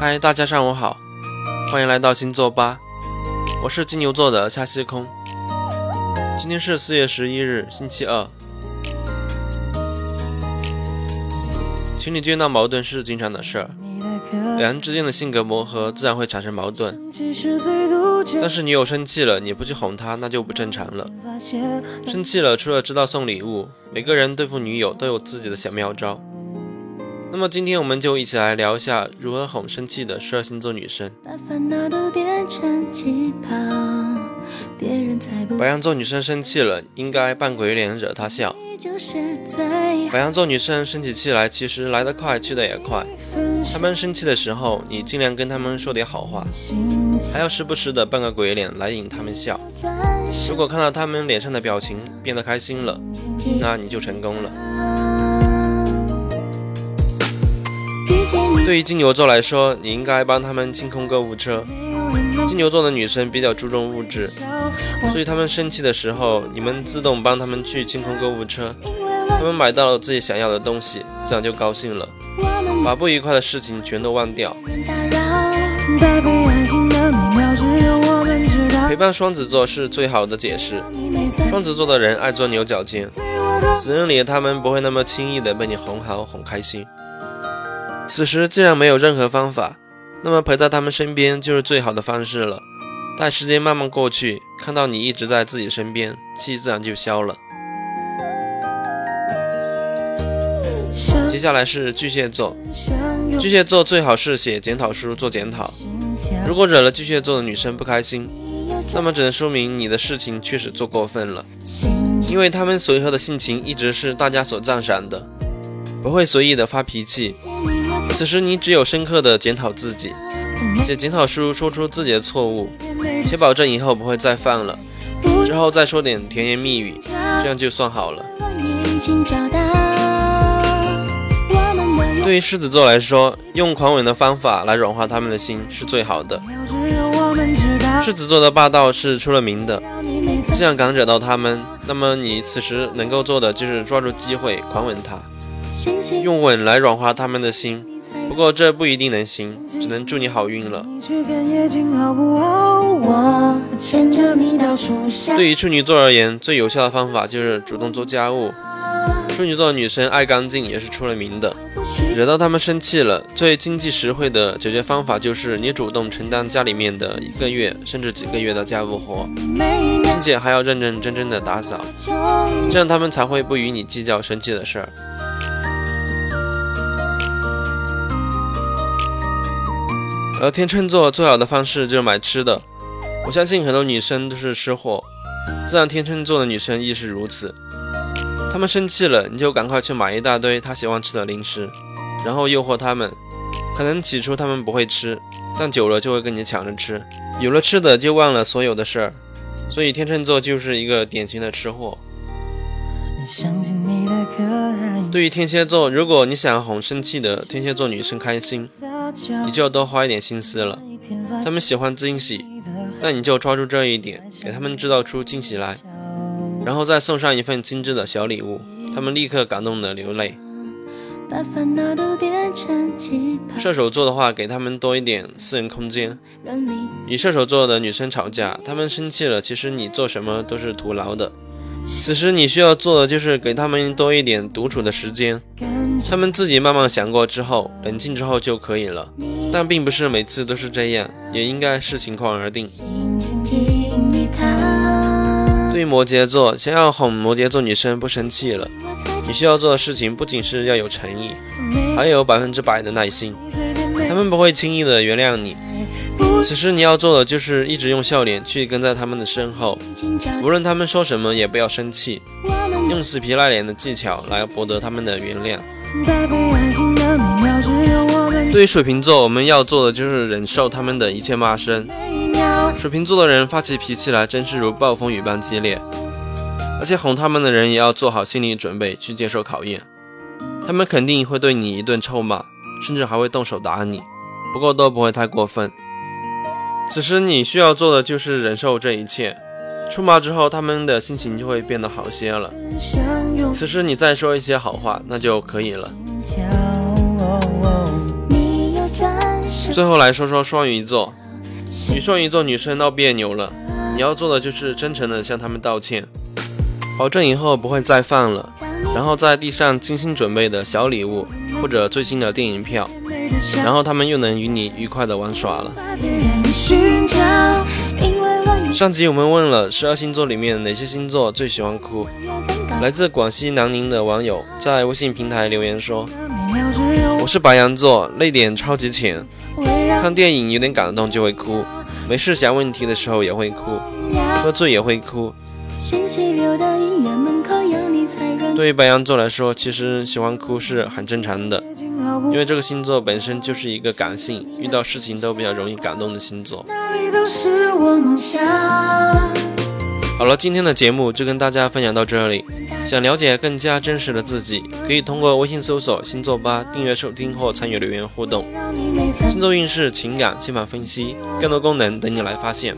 嗨，大家上午好，欢迎来到星座吧，我是金牛座的夏西空。今天是四月十一日，星期二。情侣间闹矛盾是经常的事儿，两人之间的性格磨合自然会产生矛盾。但是女友生气了，你不去哄她，那就不正常了。生气了，除了知道送礼物，每个人对付女友都有自己的小妙招。那么今天我们就一起来聊一下如何哄生气的十二星座女生。白羊座女生生气了，应该扮鬼脸惹她笑。白羊座女生生起气来，其实来得快，去得也快。她们生气的时候，你尽量跟她们说点好话，还要时不时的扮个鬼脸来引她们笑。如果看到她们脸上的表情变得开心了，那你就成功了。对于金牛座来说，你应该帮他们清空购物车。金牛座的女生比较注重物质，所以他们生气的时候，你们自动帮他们去清空购物车。他们买到了自己想要的东西，这样就高兴了，把不愉快的事情全都忘掉。陪伴双子座是最好的解释。双子座的人爱钻牛角尖，死人里他们不会那么轻易的被你哄好哄开心。此时既然没有任何方法，那么陪在他们身边就是最好的方式了。待时间慢慢过去，看到你一直在自己身边，气自然就消了。接下来是巨蟹座，巨蟹座最好是写检讨书做检讨。如果惹了巨蟹座的女生不开心，那么只能说明你的事情确实做过分了，因为他们随和的性情一直是大家所赞赏的，不会随意的发脾气。此时你只有深刻的检讨自己，写检讨书，说出自己的错误，且保证以后不会再犯了。之后再说点甜言蜜语，这样就算好了。对于狮子座来说，用狂吻的方法来软化他们的心是最好的。狮子座的霸道是出了名的，这样敢惹到他们，那么你此时能够做的就是抓住机会狂吻他，用吻来软化他们的心。不过这不一定能行，只能祝你好运了。对于处女座而言，最有效的方法就是主动做家务。处女座的女生爱干净也是出了名的，惹到他们生气了，最经济实惠的解决方法就是你主动承担家里面的一个月甚至几个月的家务活，并且还要认认真真的打扫，这样他们才会不与你计较生气的事儿。而天秤座最好的方式就是买吃的，我相信很多女生都是吃货，自然天秤座的女生亦是如此。她们生气了，你就赶快去买一大堆她喜欢吃的零食，然后诱惑她们。可能起初她们不会吃，但久了就会跟你抢着吃。有了吃的，就忘了所有的事儿，所以天秤座就是一个典型的吃货。对于天蝎座，如果你想哄生气的天蝎座女生开心。你就要多花一点心思了。他们喜欢惊喜，那你就抓住这一点，给他们制造出惊喜来，然后再送上一份精致的小礼物，他们立刻感动的流泪。射手座的话，给他们多一点私人空间。与射手座的女生吵架，他们生气了，其实你做什么都是徒劳的。此时你需要做的就是给他们多一点独处的时间。他们自己慢慢想过之后，冷静之后就可以了。但并不是每次都是这样，也应该视情况而定。对于摩羯座，想要哄摩羯座女生不生气了，你需要做的事情不仅是要有诚意，还有百分之百的耐心。他们不会轻易的原谅你。此时你要做的就是一直用笑脸去跟在他们的身后，无论他们说什么也不要生气，用死皮赖脸的技巧来博得他们的原谅。对于水瓶座，我们要做的就是忍受他们的一切骂声。水瓶座的人发起脾气来，真是如暴风雨般激烈。而且哄他们的人也要做好心理准备去接受考验。他们肯定会对你一顿臭骂，甚至还会动手打你，不过都不会太过分。此时你需要做的就是忍受这一切。出马之后，他们的心情就会变得好些了。此时你再说一些好话，那就可以了。最后来说说双鱼座，与双鱼座女生闹别扭了，你要做的就是真诚的向他们道歉，保证以后不会再犯了，然后在地上精心准备的小礼物或者最新的电影票，然后他们又能与你愉快的玩耍了。上集我们问了十二星座里面哪些星座最喜欢哭，来自广西南宁的网友在微信平台留言说：“我是白羊座，泪点超级浅，看电影有点感动就会哭，没事想问题的时候也会哭，喝醉也会哭。”对于白羊座来说，其实喜欢哭是很正常的，因为这个星座本身就是一个感性，遇到事情都比较容易感动的星座。好了，今天的节目就跟大家分享到这里。想了解更加真实的自己，可以通过微信搜索“星座吧”订阅收听或参与留言互动。星座运势、情感、星盘分析，更多功能等你来发现。